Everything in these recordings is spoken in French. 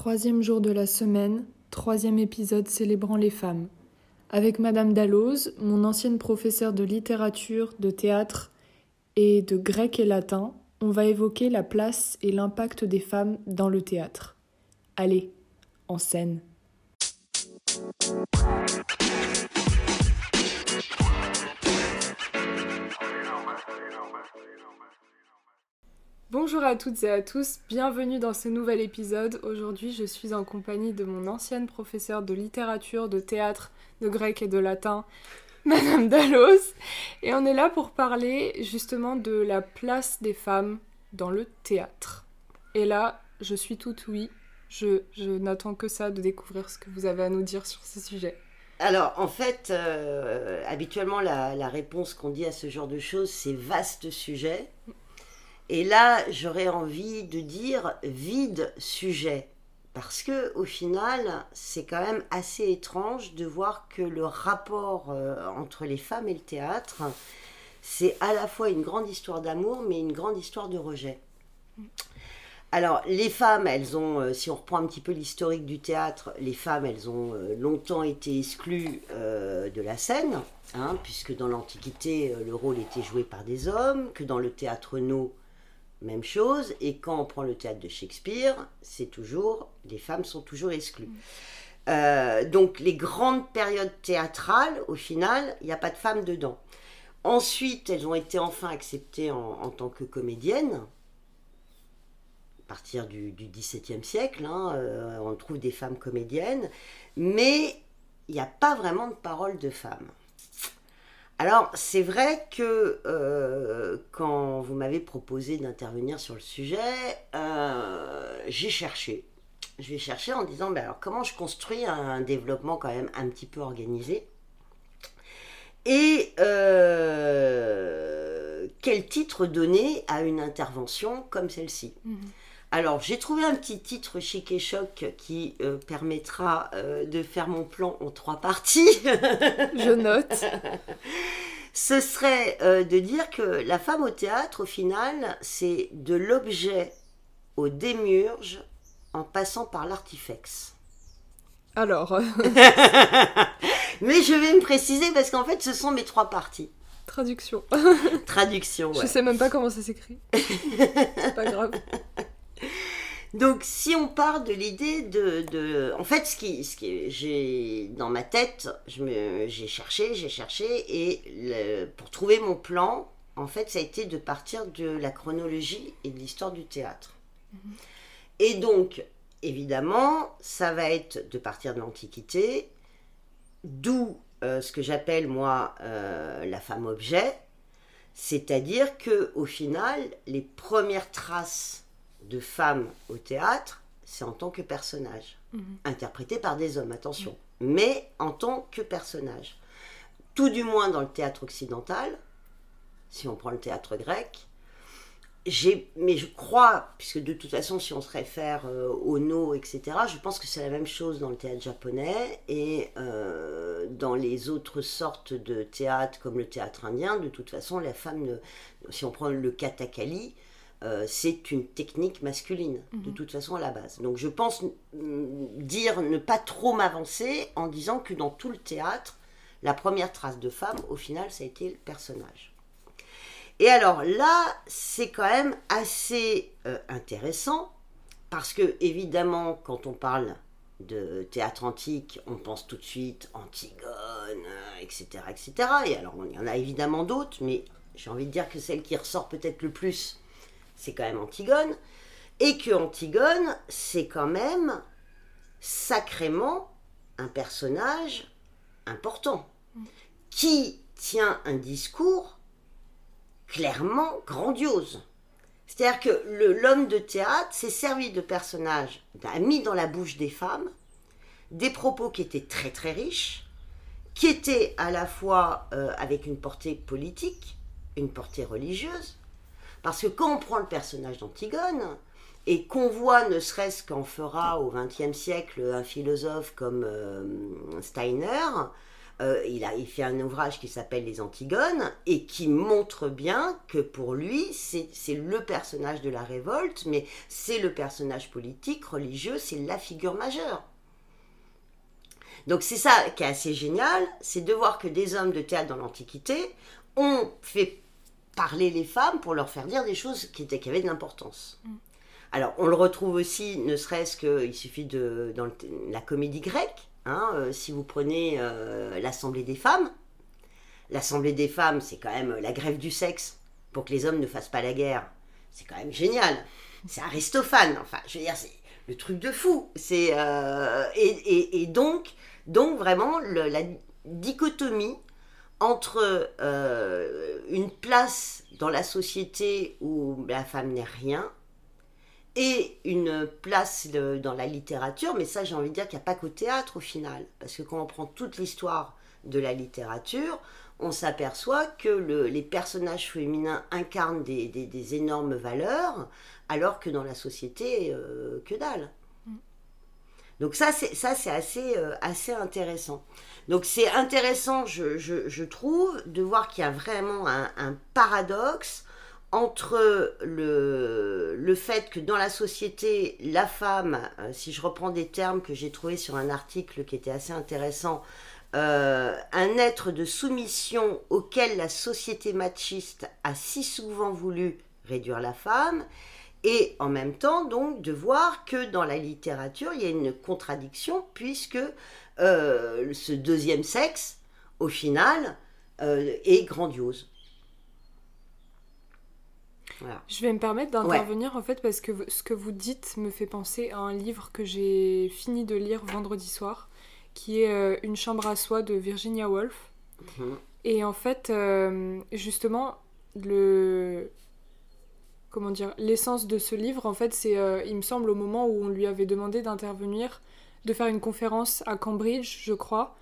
Troisième jour de la semaine, troisième épisode célébrant les femmes. Avec Madame Dalloz, mon ancienne professeure de littérature, de théâtre et de grec et latin, on va évoquer la place et l'impact des femmes dans le théâtre. Allez, en scène. Bonjour à toutes et à tous, bienvenue dans ce nouvel épisode. Aujourd'hui, je suis en compagnie de mon ancienne professeure de littérature, de théâtre, de grec et de latin, Madame Dallos. Et on est là pour parler justement de la place des femmes dans le théâtre. Et là, je suis toute oui. Je, n'attends que ça de découvrir ce que vous avez à nous dire sur ce sujet. Alors, en fait, euh, habituellement, la réponse qu'on dit à ce genre de choses, c'est vaste sujet. Et là, j'aurais envie de dire vide sujet. Parce que au final, c'est quand même assez étrange de voir que le rapport euh, entre les femmes et le théâtre, c'est à la fois une grande histoire d'amour, mais une grande histoire de rejet. Alors, les femmes, elles ont, euh, si on reprend un petit peu l'historique du théâtre, les femmes, elles ont euh, longtemps été exclues de la scène, hein, puisque dans l'Antiquité, le rôle était joué par des hommes, que dans le théâtre no, même chose. Et quand on prend le théâtre de Shakespeare, c'est toujours, les femmes sont toujours exclues. Euh, donc les grandes périodes théâtrales, au final, il n'y a pas de femmes dedans. Ensuite, elles ont été enfin acceptées en, tant que comédiennes. À partir du, XVIIe siècle, hein, euh, on trouve des femmes comédiennes, mais il n'y a pas vraiment de parole de femmes. Alors, c'est vrai que euh, quand vous m'avez proposé d'intervenir sur le sujet, euh, j'ai cherché. Je vais chercher en disant, ben alors comment je construis un développement quand même un petit peu organisé Et euh, quel titre donner à une intervention comme celle-ci? Mmh. Alors, j'ai trouvé un petit titre chic et choc qui euh, permettra euh, de faire mon plan en trois parties. Je note. Ce serait euh, de dire que la femme au théâtre, au final, c'est de l'objet au démurge en passant par l'artifex. Alors. Mais je vais me préciser parce qu'en fait, ce sont mes trois parties. Traduction. Traduction, ouais. Je sais même pas comment ça s'écrit. C'est pas grave. Donc, si on part de l'idée de, En fait, ce qui, ce qui j'ai dans ma tête, j'ai cherché, j'ai cherché, et pour trouver mon plan, en fait, ça a été de partir de la chronologie et de l'histoire du théâtre. Mhm. Et donc, évidemment, ça va être de partir de l'Antiquité, d'où euh, ce que j'appelle, moi, euh, la femme objet, c'est-à-dire que au final, les premières traces de femmes au théâtre, c'est en tant que personnage, mhm. interprété par des hommes, attention, mais en tant que personnage. Tout du moins dans le théâtre occidental, si on prend le théâtre grec, mais je crois, puisque de toute façon, si on se réfère euh, au no, etc., je pense que c'est la même chose dans le théâtre japonais et euh, dans les autres sortes de théâtre, comme le théâtre indien. De toute façon, la femme, si on prend le katakali, euh, c'est une technique masculine, de mhm. toute façon à la base. Donc je pense dire, ne pas trop m'avancer en disant que dans tout le théâtre, la première trace de femme, au final, ça a été le personnage. Et alors là, c'est quand même assez euh, intéressant, parce que évidemment, quand on parle de théâtre antique, on pense tout de suite Antigone, etc., etc. Et alors, il y en a évidemment d'autres, mais j'ai envie de dire que celle qui ressort peut-être le plus, c'est quand même Antigone, et que Antigone, c'est quand même sacrément un personnage important, qui tient un discours clairement grandiose. C'est-à-dire que l'homme de théâtre s'est servi de personnages, a mis dans la bouche des femmes des propos qui étaient très très riches, qui étaient à la fois euh, avec une portée politique, une portée religieuse, parce que quand on prend le personnage d'Antigone, et qu'on voit, ne serait-ce qu'en fera au XXe siècle un philosophe comme euh, Steiner, euh, il, a, il fait un ouvrage qui s'appelle Les Antigones et qui montre bien que pour lui, c'est le personnage de la révolte, mais c'est le personnage politique, religieux, c'est la figure majeure. Donc c'est ça qui est assez génial, c'est de voir que des hommes de théâtre dans l'Antiquité ont fait parler les femmes pour leur faire dire des choses qui, étaient, qui avaient de l'importance. Mm. Alors on le retrouve aussi, ne serait-ce qu'il suffit de dans la comédie grecque, Hein, euh, si vous prenez euh, l'Assemblée des femmes, l'Assemblée des femmes, c'est quand même la grève du sexe pour que les hommes ne fassent pas la guerre. C'est quand même génial. C'est Aristophane. Enfin, je veux dire, c'est le truc de fou. C'est euh, et, donc, donc vraiment la dichotomie entre une place dans la société où la femme n'est rien et une place dans la littérature, mais ça j'ai envie de dire qu'il n'y a pas qu'au théâtre au final, parce que quand on prend toute l'histoire de la littérature, on s'aperçoit que les personnages féminins incarnent des, énormes valeurs, alors que dans la société, euh, que dalle. Mm. Donc ça, c'est ça, c'est assez, euh, assez intéressant. Donc c'est intéressant, je, trouve, de voir qu'il y a vraiment un paradoxe entre le, fait que dans la société, la femme, euh, si je reprends des termes que j'ai trouvés sur un article qui était assez intéressant, euh, un être de soumission auquel la société machiste a si souvent voulu réduire la femme, et en même temps donc de voir que dans la littérature il y a une contradiction puisque euh, ce deuxième sexe, au final, est grandiose. Je vais me permettre d'intervenir en fait parce que ce que vous dites me fait penser à un livre que j'ai fini de lire vendredi soir, qui est euh, Une chambre à soi de Virginia Woolf. Mhm. Et en fait, euh, justement, le comment dire, l'essence de ce livre, en fait, c'est, euh, il me semble, au moment où on lui avait demandé d'intervenir, de faire une conférence à Cambridge, je crois,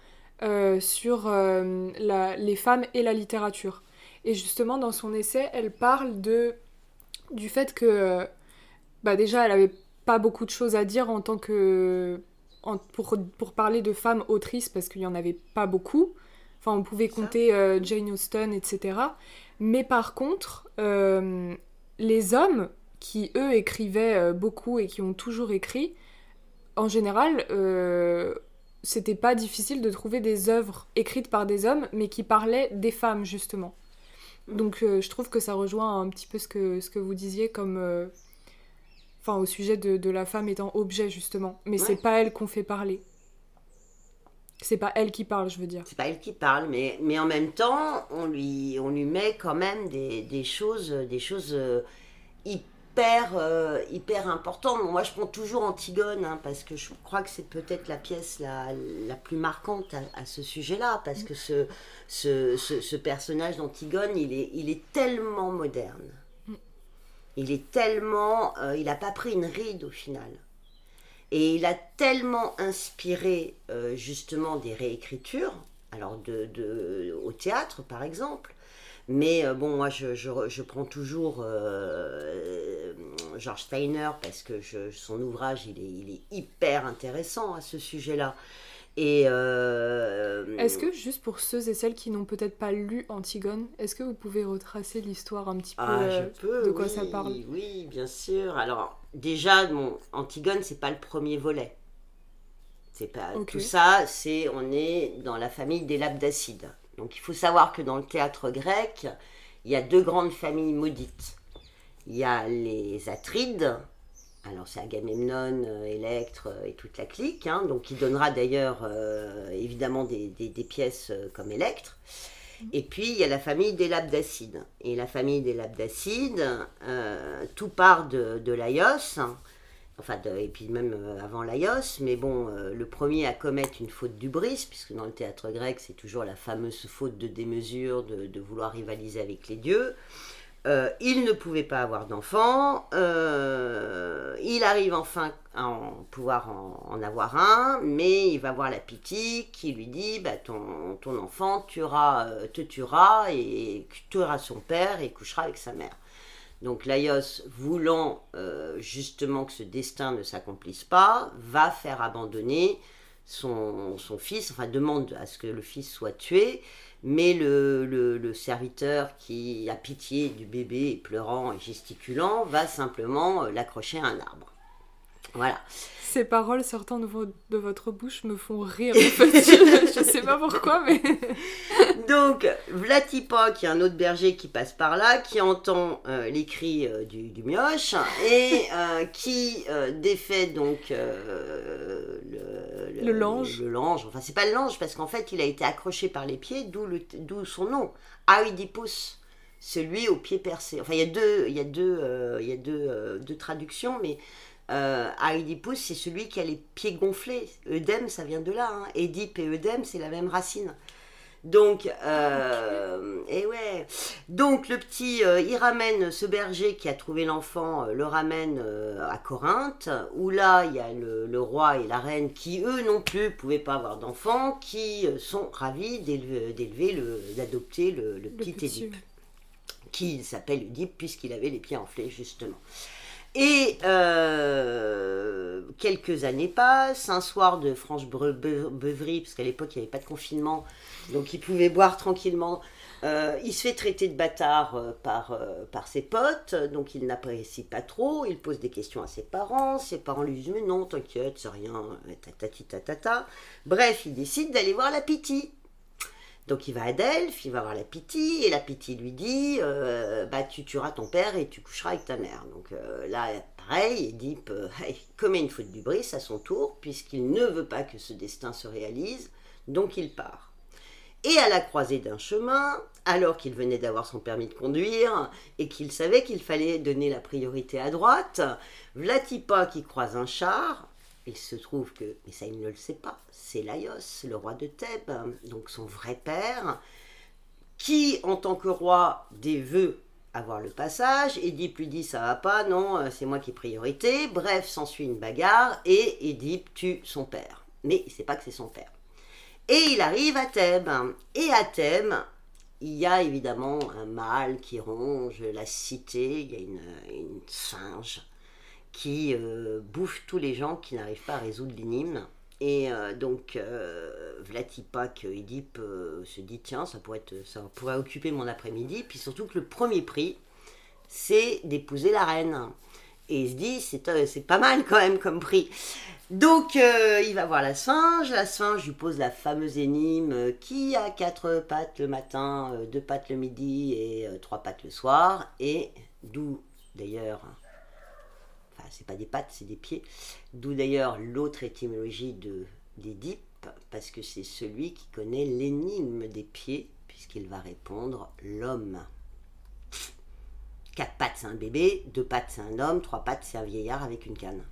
sur les femmes et la littérature. Et justement, dans son essai, elle parle de du fait que bah déjà elle avait pas beaucoup de choses à dire en tant que pour, pour, parler de femmes autrices parce qu'il y en avait pas beaucoup. Enfin on pouvait compter euh, Jane Austen etc mais par contre euh, les hommes qui eux écrivaient euh, beaucoup et qui ont toujours écrit en général c'était pas difficile de trouver des œuvres écrites par des hommes mais qui parlaient des femmes justement donc euh, je trouve que ça rejoint un petit peu ce que, ce que vous disiez comme... Euh, enfin au sujet de, la femme étant objet justement. Mais c'est pas elle qu'on fait parler. C'est pas elle qui parle, je veux dire. C'est pas elle qui parle, mais, mais en même temps, on lui, on lui met quand même des, des choses, des choses euh, hyper hyper, euh, hyper important. Moi, je prends toujours Antigone, hein, parce que je crois que c'est peut-être la pièce la, la plus marquante à, ce sujet-là, parce que ce, ce, ce, personnage d'Antigone, il est, il est tellement moderne. Il est tellement... Euh, il n'a pas pris une ride au final. Et il a tellement inspiré euh, justement des réécritures, alors de, de, au théâtre par exemple, mais euh, bon, moi, je, je, prends toujours euh, George Steiner parce que son ouvrage, il est, il est, hyper intéressant à ce sujet-là. Et euh, Est-ce que, juste pour ceux et celles qui n'ont peut-être pas lu Antigone, est-ce que vous pouvez retracer l'histoire un petit peu ah, de quoi ça parle? Oui, bien sûr. Alors, déjà, bon, Antigone, c'est pas le premier volet. C'est pas tout ça, c'est on est dans la famille des Labdacides. Donc il faut savoir que dans le théâtre grec, il y a deux grandes familles maudites. Il y a les Atrides, alors c'est Agamemnon, euh, Électre euh, et toute la clique, hein, donc qui donnera d'ailleurs euh, évidemment des, pièces comme Électre. Et puis il y a la famille des Labdacides. Et la famille des Labdacides, tout part de, de Laios, enfin, et puis même euh, avant Laios, mais bon, euh, le premier à commettre une faute du bris, puisque dans le théâtre grec, c'est toujours la fameuse faute de démesure, de, vouloir rivaliser avec les dieux. Euh, il ne pouvait pas avoir d'enfant, il arrive enfin à pouvoir en, avoir un, mais il va voir la pitié qui lui dit bah, ton, ton enfant tuera, te tuera et tuera son père et couchera avec sa mère. Donc Laios, voulant euh, justement que ce destin ne s'accomplisse pas, va faire abandonner son, fils, enfin demande à ce que le fils soit tué, mais le serviteur qui a pitié du bébé pleurant et gesticulant va simplement euh, l'accrocher à un arbre. Voilà. Ces paroles sortant de, vo- de votre bouche me font rire. en fait. je, je sais pas pourquoi, mais. Donc, Vlatipa, qui est un autre berger qui passe par là, qui entend euh, les cris euh, du, du mioche et euh, qui défait donc le, Le lange. Le lange. Enfin, c'est pas le lange parce qu'en fait, il a été accroché par les pieds, d'où son nom. Oedipus, celui aux pieds percés. Enfin, il y a deux, il y a deux, euh, il y a deux, euh, deux traductions, mais euh, Oedipus, c'est celui qui a les pieds gonflés. Œdème, ça vient de là. Hein. Édipe et œdème, c'est la même racine. Donc, euh, et ouais. Donc, le petit, euh, il ramène ce berger qui a trouvé l'enfant, euh, le ramène euh, à Corinthe, où là, il y a le, le roi et la reine qui, eux non plus, pouvaient pas avoir d'enfant, qui sont ravis d'élever, d'élever le, d'adopter le, le petit. Édipe, qui s'appelle Édipe puisqu'il avait les pieds enflés, justement. Et euh, quelques années passent, un soir de franche bre- be- beuverie, parce qu'à l'époque il n'y avait pas de confinement, donc il pouvait boire tranquillement. Euh, il se fait traiter de bâtard euh, par, ses potes, donc il n'apprécie pas trop. Il pose des questions à ses parents. Ses parents lui disent Mais non, t'inquiète, c'est rien, tatati tatata. Bref, il décide d'aller voir la Piti. Donc il va à Delphes, il va voir la Piti, et la Piti lui dit euh, Bah, tu tueras ton père et tu coucheras avec ta mère. Donc euh, là, pareil, Édipe euh, commet une faute du bris à son tour, puisqu'il ne veut pas que ce destin se réalise, donc il part. Et à la croisée d'un chemin, alors qu'il venait d'avoir son permis de conduire et qu'il savait qu'il fallait donner la priorité à droite, Vlatipa qui croise un char, il se trouve que, mais ça il ne le sait pas, c'est Laios, le roi de Thèbes, donc son vrai père, qui en tant que roi des veut avoir le passage, Édipe lui dit ça va pas, non, euh, c'est moi qui ai priorité, bref, s'ensuit une bagarre et Édipe tue son père. Mais il sait pas que c'est son père. Et il arrive à Thèbes. Et à Thèbes, il y a évidemment un mâle qui ronge la cité. Il y a une singe qui euh, bouffe tous les gens qui n'arrivent pas à résoudre l'énigme. Et euh, donc, euh, Vlatipak Oedipe euh, se dit tiens, ça pourrait, être, ça pourrait occuper mon après-midi. Puis surtout que le premier prix, c'est d'épouser la reine. Et il se dit c'est euh, pas mal quand même comme prix. Donc, euh, il va voir la sphinge. La sphinge lui pose la fameuse énigme euh, qui a quatre pattes le matin, euh, deux pattes le midi et euh, trois pattes le soir. Et d'où d'ailleurs, c'est pas des pattes, c'est des pieds. D'où d'ailleurs l'autre étymologie de d'Édipe, parce que c'est celui qui connaît l'énigme des pieds, puisqu'il va répondre l'homme. Quatre pattes, c'est un bébé. Deux pattes, c'est un homme. Trois pattes, c'est un vieillard avec une canne.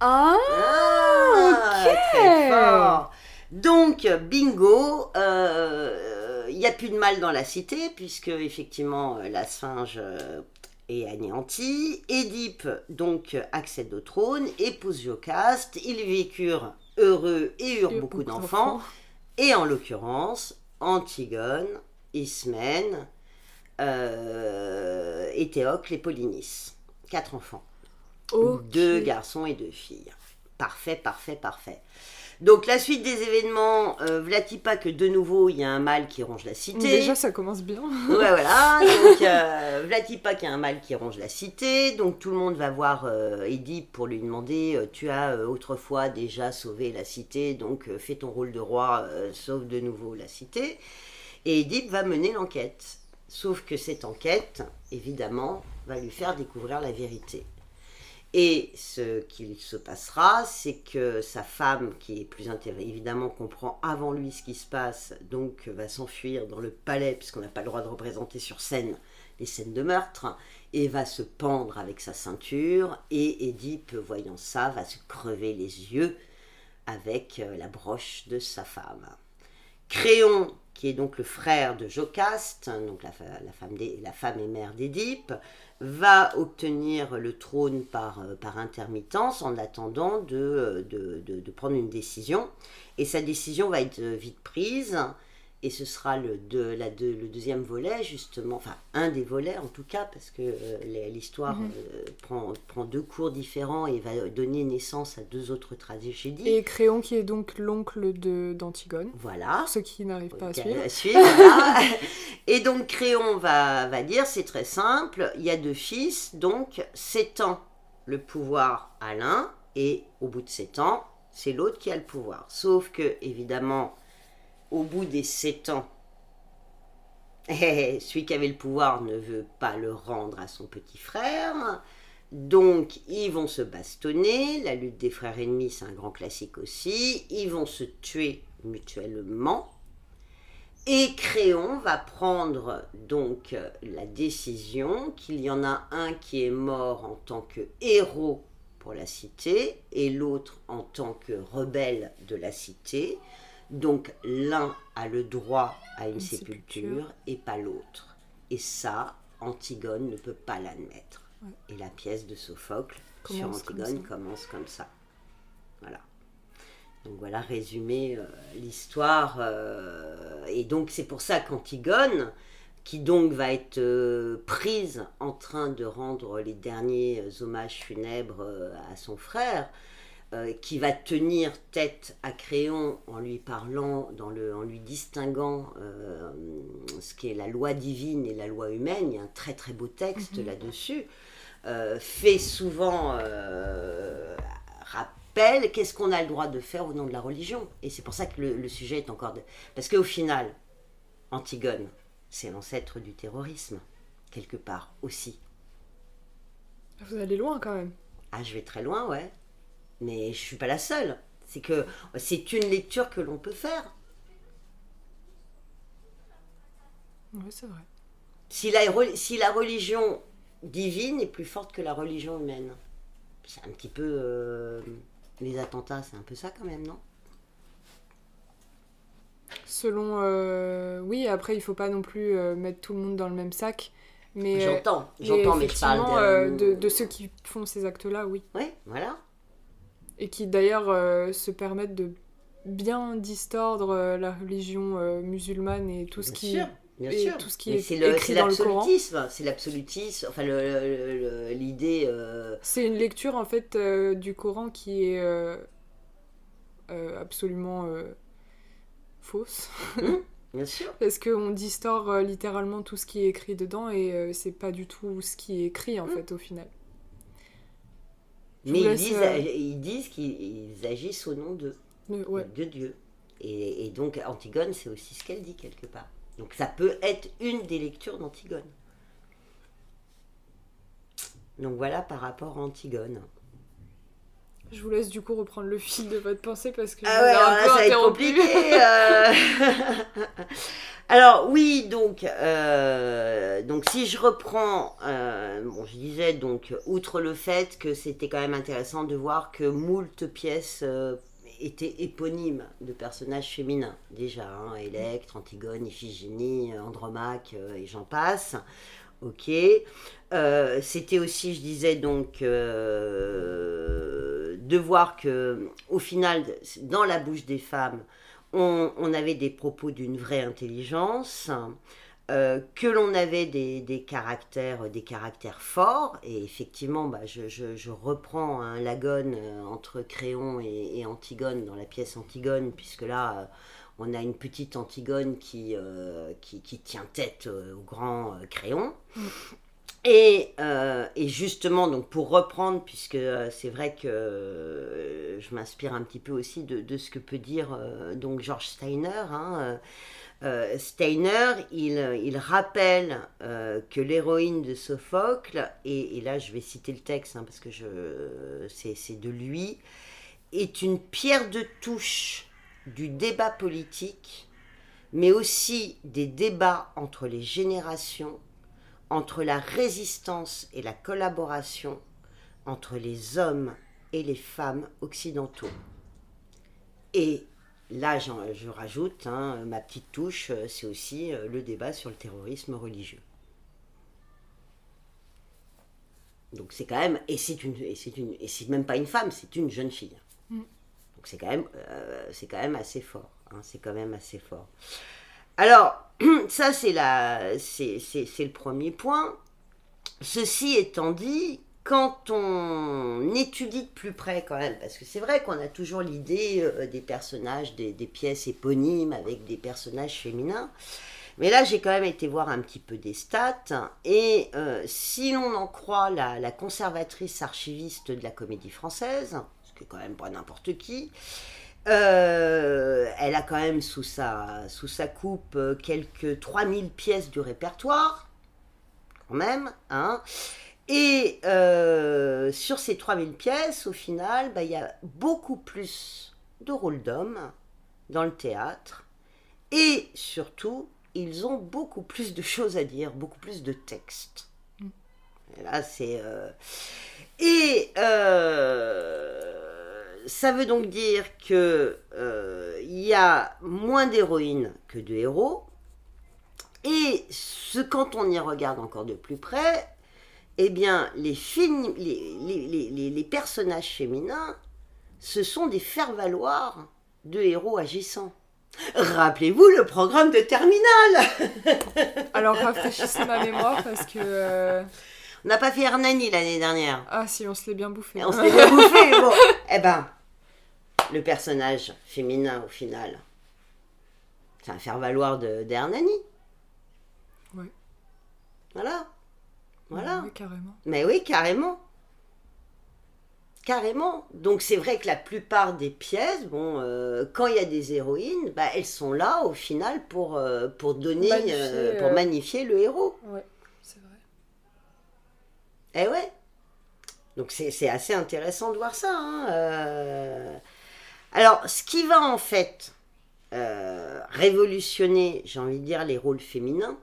Ah Ah, ok. très fort. Donc, bingo, euh, il n'y a plus de mal dans la cité, puisque effectivement euh, la sphinge euh, est anéantie. Édipe, donc, accède au trône, épouse Jocaste, ils vécurent heureux et eurent Et beaucoup d'enfants, et en l'occurrence, Antigone, Ismène, euh, et Théocle et Polynice. Quatre enfants. Deux garçons et deux filles. Parfait, parfait, parfait. Donc la suite des événements, euh, Vlatipa que de nouveau il y a un mâle qui ronge la cité. Déjà, ça commence bien. Ouais, voilà. Donc, euh, Vlatipa qui a un mâle qui ronge la cité. Donc, tout le monde va voir euh, Édipe pour lui demander euh, Tu as euh, autrefois déjà sauvé la cité, donc euh, fais ton rôle de roi, sauve de nouveau la cité. Et Édipe va mener l'enquête. Sauf que cette enquête, évidemment, va lui faire découvrir la vérité. Et ce qu'il se passera, c'est que sa femme, qui est plus intéressée, évidemment, comprend avant lui ce qui se passe, donc va s'enfuir dans le palais, puisqu'on n'a pas le droit de représenter sur scène les scènes de meurtre, et va se pendre avec sa ceinture, et Édipe, voyant ça, va se crever les yeux avec euh, la broche de sa femme. Créon, qui est donc le frère de Jocaste, donc la, femme, la femme et mère d'Édipe, va obtenir le trône par, euh, par intermittence en attendant de, euh, de, de- de prendre une décision. Et sa décision va être vite prise. Et ce sera le, de, la, le deuxième volet, justement, enfin un des volets en tout cas, parce que euh, l'histoire Mhm. euh, prend, prend deux cours différents et va donner naissance à deux autres tragédies. Et Créon qui est donc l'oncle d'Antigone. Voilà. Pour ceux qui n'arrivent pas à suivre. à suivre, voilà. Et donc Créon va, va dire, c'est très simple, il y a deux fils, donc sept ans le pouvoir à l'un, et au bout de sept ans, c'est l'autre qui a le pouvoir. Sauf que, évidemment, au bout des sept ans, celui qui avait le pouvoir ne veut pas le rendre à son petit frère. Donc, ils vont se bastonner. La lutte des frères ennemis, c'est un grand classique aussi. Ils vont se tuer mutuellement. Et Créon va prendre donc la décision qu'il y en a un qui est mort en tant que héros pour la cité et l'autre en tant que rebelle de la cité. Donc l'un a le droit à une, Une sépulture, sépulture. et pas l'autre. Et ça, Antigone ne peut pas l'admettre. Ouais. Et la pièce de Sophocle sur Commence Antigone commence comme ça. Voilà. Donc voilà, résumé euh, l'histoire. euh, et donc c'est pour ça qu'Antigone, qui donc va être euh, prise en train de rendre les derniers hommages funèbres à son frère, euh, qui va tenir tête à Créon en lui parlant, dans le, en lui distinguant euh, ce qui est la loi divine et la loi humaine. Il y a un très très beau texte Mhm. là-dessus. euh, fait souvent rappel qu'est-ce qu'on a le droit de faire au nom de la religion? Et c'est pour ça que le, le sujet est encore... De... Parce qu'au final, Antigone, c'est l'ancêtre du terrorisme, quelque part aussi. Vous allez loin quand même. Ah, je vais très loin, ouais. Mais je suis pas la seule. C'est que c'est une lecture que l'on peut faire. Oui, c'est vrai. Si la, si la religion divine est plus forte que la religion humaine. C'est un petit peu... euh, les attentats, c'est un peu ça quand même, non? Selon. euh, Oui, après, il faut pas non plus euh, mettre tout le monde dans le même sac. Mais, J'entends, mais j'entends, mais je parle de... de, de ceux qui font ces actes-là, oui. Ouais, voilà. Et qui d'ailleurs euh, se permettent de bien distordre euh, la religion euh, musulmane et tout ce Bien qui. sûr, bien et sûr. tout ce qui Mais est c'est le- écrit c'est dans le Coran. l'absolutisme, c'est l'absolutisme, enfin l'idée... euh, C'est une lecture en fait euh, du Coran qui est euh, euh, absolument euh, fausse. bien sûr. Parce qu'on distord euh, littéralement tout ce qui est écrit dedans et euh, c'est pas du tout ce qui est écrit en Mm. fait au final. Mais ils disent, euh, ils disent qu'ils ils agissent au nom de, Mais ouais. de Dieu. Et, et donc Antigone, c'est aussi ce qu'elle dit quelque part. Donc ça peut être une des lectures d'Antigone. Donc voilà par rapport à Antigone. Je vous laisse du coup reprendre le fil de votre pensée parce que je Ah ouais, alors un là, peu ça va être interrompu. euh. alors oui, donc, euh, donc si je reprends, euh, bon, je disais donc, outre le fait que c'était quand même intéressant de voir que moult pièces étaient éponymes de personnages féminins déjà, hein, Électre, Antigone, Iphigénie, Andromaque et j'en passe. Ok. Euh, C'était aussi, je disais donc, euh, de voir que, au final, dans la bouche des femmes, on, avait des propos d'une vraie intelligence, euh, que l'on avait des, caractères, forts. Et effectivement, bah, je, reprends un euh, entre Créon et, Antigone dans la pièce Antigone, puisque là. on a une petite Antigone qui, tient tête au grand Créon. Et, euh, et justement, donc pour reprendre, puisque euh, c'est vrai que euh, je m'inspire un petit peu aussi de, ce que peut dire euh, donc George Steiner. hein, Steiner, il, rappelle que l'héroïne de Sophocle, et, là je vais citer le texte hein, parce que c'est de lui, est une pierre de touche du débat politique, mais aussi des débats entre les générations entre la résistance et la collaboration entre les hommes et les femmes occidentaux. Et là, je rajoute, hein, ma petite touche, euh, c'est aussi euh, le débat sur le terrorisme religieux. Donc c'est quand même, et c'est une, et c'est une, et c'est même pas une femme, c'est une jeune fille. Mm. Donc c'est quand même, euh, c'est quand même assez fort. hein, c'est quand même assez fort. Alors, ça, c'est le premier point. Ceci étant dit, quand on étudie de plus près quand même, parce que c'est vrai qu'on a toujours l'idée euh, des personnages, des, des pièces éponymes avec des personnages féminins, mais là j'ai quand même été voir un petit peu des stats, et euh, si l'on en croit la, la conservatrice archiviste de la comédie française, ce qui est quand même pas n'importe qui, euh, elle a quand même sous sa, sous sa coupe euh, quelques 3000 pièces du répertoire, quand même. Hein. Et euh, sur ces 3000 pièces, au final, bah, il y a beaucoup plus de rôles d'hommes dans le théâtre. Et surtout, ils ont beaucoup plus de choses à dire, beaucoup plus de textes. Et là, c'est. euh, Et. euh, ça veut donc dire que euh, il y a moins d'héroïnes que de héros. Et ce, quand on y regarde encore de plus près, eh bien, les, personnages féminins, ce sont des faire-valoir de héros agissants. Rappelez-vous le programme de Terminal Alors rafraîchissez ma mémoire parce que. euh, On n'a pas fait Hernani l'année dernière. Ah si, on se l'est bien bouffé. Et on s'est bien bouffé. Bon, eh ben, le personnage féminin au final, c'est un faire-valoir de d'Hernani. Ouais. Voilà. Voilà. Ouais, carrément. Mais oui, carrément. Carrément. Donc c'est vrai que la plupart des pièces, bon, euh, quand il y a des héroïnes, bah, elles sont là au final pour, euh, pour donner, Magnifier, euh, pour magnifier le héros. Ouais. Eh ouais. Donc c'est assez intéressant de voir ça. hein, euh. Alors, ce qui va en fait euh, révolutionner, j'ai envie de dire, les rôles féminins,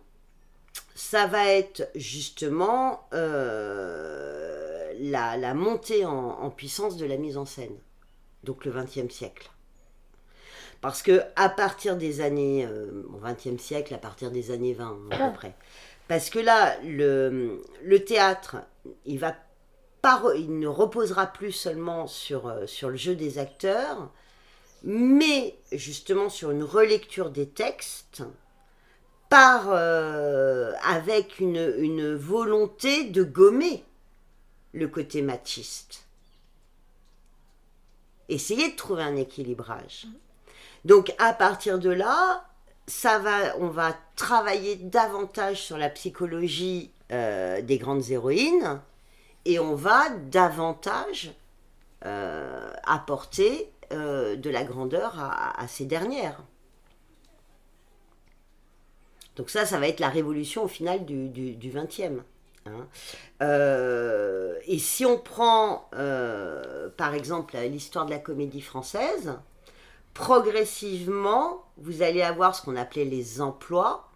ça va être justement euh, la, la montée en, en puissance de la mise en scène. Donc le XXe siècle. Parce que à partir des années, au XXe siècle, à partir des années 20 hein, à peu près, parce que là, le, le théâtre, il va pas, re- il ne reposera plus seulement sur, euh, sur le jeu des acteurs, mais justement sur une relecture des textes, par, euh, avec une, une volonté de gommer le côté machiste. Essayer de trouver un équilibrage. Donc à partir de là, ça va, on va travailler davantage sur la psychologie euh, des grandes héroïnes et on va davantage euh, apporter euh, de la grandeur à, ces dernières. Donc ça, ça va être la révolution au final du, du, du 20e. hein. Et si on prend par exemple l'histoire de la comédie française, progressivement, vous allez avoir ce qu'on appelait les emplois,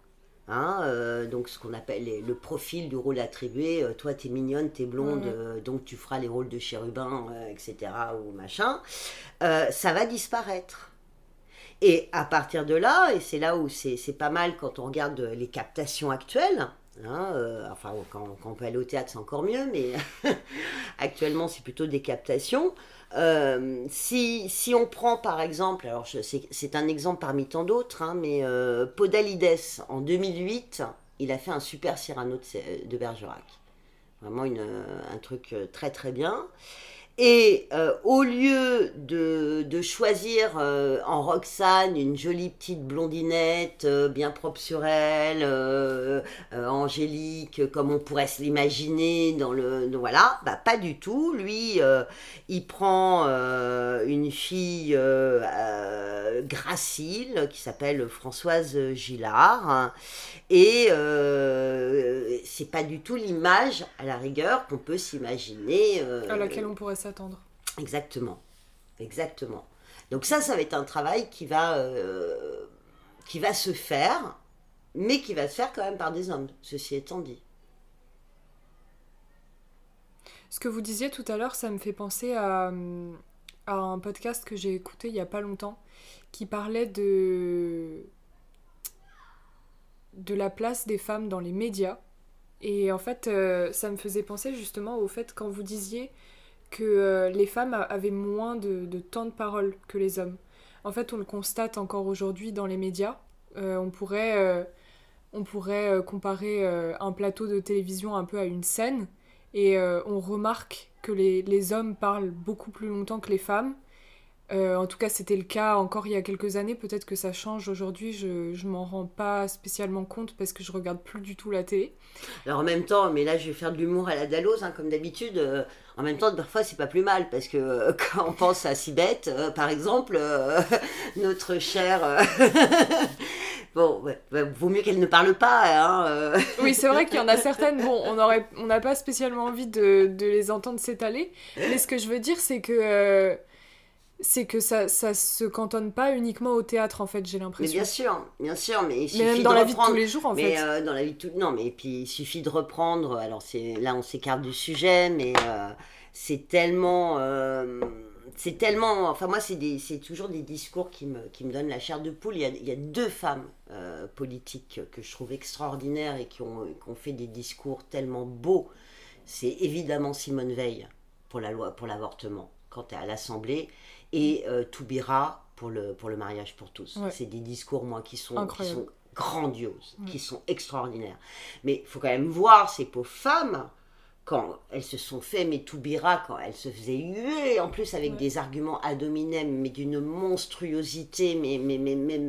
hein, euh, donc ce qu'on appelle les- le profil du rôle attribué. euh, toi, t'es mignonne, t'es blonde, euh, donc tu feras les rôles de chérubin, euh, etc. ou machin. Ça va disparaître. Et à partir de là, et c'est là où c'est c'est pas mal quand on regarde les captations actuelles, hein, euh, enfin quand, quand on peut aller au théâtre c'est encore mieux, mais actuellement c'est plutôt des captations. Euh, si, si on prend par exemple, alors c'est un exemple parmi tant d'autres, hein, mais euh, Podalides en 2008, il a fait un super Cyrano de, de Bergerac. Vraiment une, un truc euh, très très bien. Et euh, au lieu de, de choisir euh, en Roxane une jolie petite blondinette euh, bien propre sur elle, angélique, comme on pourrait se l'imaginer dans le. voilà, bah pas du tout. Lui, il prend une fille gracile qui s'appelle Françoise Gillard. hein, et c'est pas du tout l'image, à la rigueur, qu'on peut s'imaginer. À laquelle on pourrait s'attendre. Exactement. Exactement. Donc ça, ça va être un travail qui va, euh, qui va se faire, mais qui va se faire quand même par des hommes, ceci étant dit. Ce que vous disiez tout à l'heure, ça me fait penser à, à un podcast que j'ai écouté il y a pas longtemps qui parlait de de la place des femmes dans les médias. Et en fait, euh, ça me faisait penser justement au fait quand vous disiez que euh, les femmes avaient moins de, de temps de parole que les hommes. En fait, on le constate encore aujourd'hui dans les médias Euh, on pourrait, euh, on pourrait comparer un plateau de télévision un peu à une scène et on remarque que les, les hommes parlent beaucoup plus longtemps que les femmes. Euh, en tout cas, c'était le cas encore il y a quelques années. Peut-être que ça change aujourd'hui. Je, je m'en rends pas spécialement compte parce que je regarde plus du tout la télé. Alors en même temps, mais là je vais faire de l'humour à la Dalloz, hein, comme d'habitude. euh, en même temps, parfois c'est pas plus mal parce que euh, quand on pense à Sibeth, par exemple, notre chère. bon, ouais, ouais, vaut mieux qu'elle ne parle pas. Hein. Oui, c'est vrai qu'il y en a certaines, bon, on aurait, on n'a pas spécialement envie de, de les entendre s'étaler, mais ce que je veux dire, c'est que, c'est que ça, ça se cantonne pas uniquement au théâtre, en fait, j'ai Mais l'impression. bien sûr, bien sûr, mais il Mais suffit même dans de la vie de reprendre. tous les jours, en mais fait. euh, dans la vie de tout non mais puis il suffit de reprendre alors c'est là on s'écarte du sujet mais euh, c'est tellement euh, c'est tellement enfin moi c'est des c'est toujours des discours qui me qui me donnent la chair de poule il y a, il y a deux femmes euh, politiques que je trouve extraordinaires et qui ont, qui ont fait des discours tellement beaux c'est évidemment Simone Veil pour la loi pour l'avortement quand elle est à l'Assemblée et euh, Toubira pour le pour le mariage pour tous Ouais. c'est des discours moi qui sont qui sont grandioses, Ouais. qui sont extraordinaires. Mais il faut quand même voir ces pauvres femmes, quand elles se sont fait, mais Toubira, quand elles se faisaient huer, en plus avec Ouais. des arguments ad hominem, mais d'une monstruosité, mais, mais, mais, mais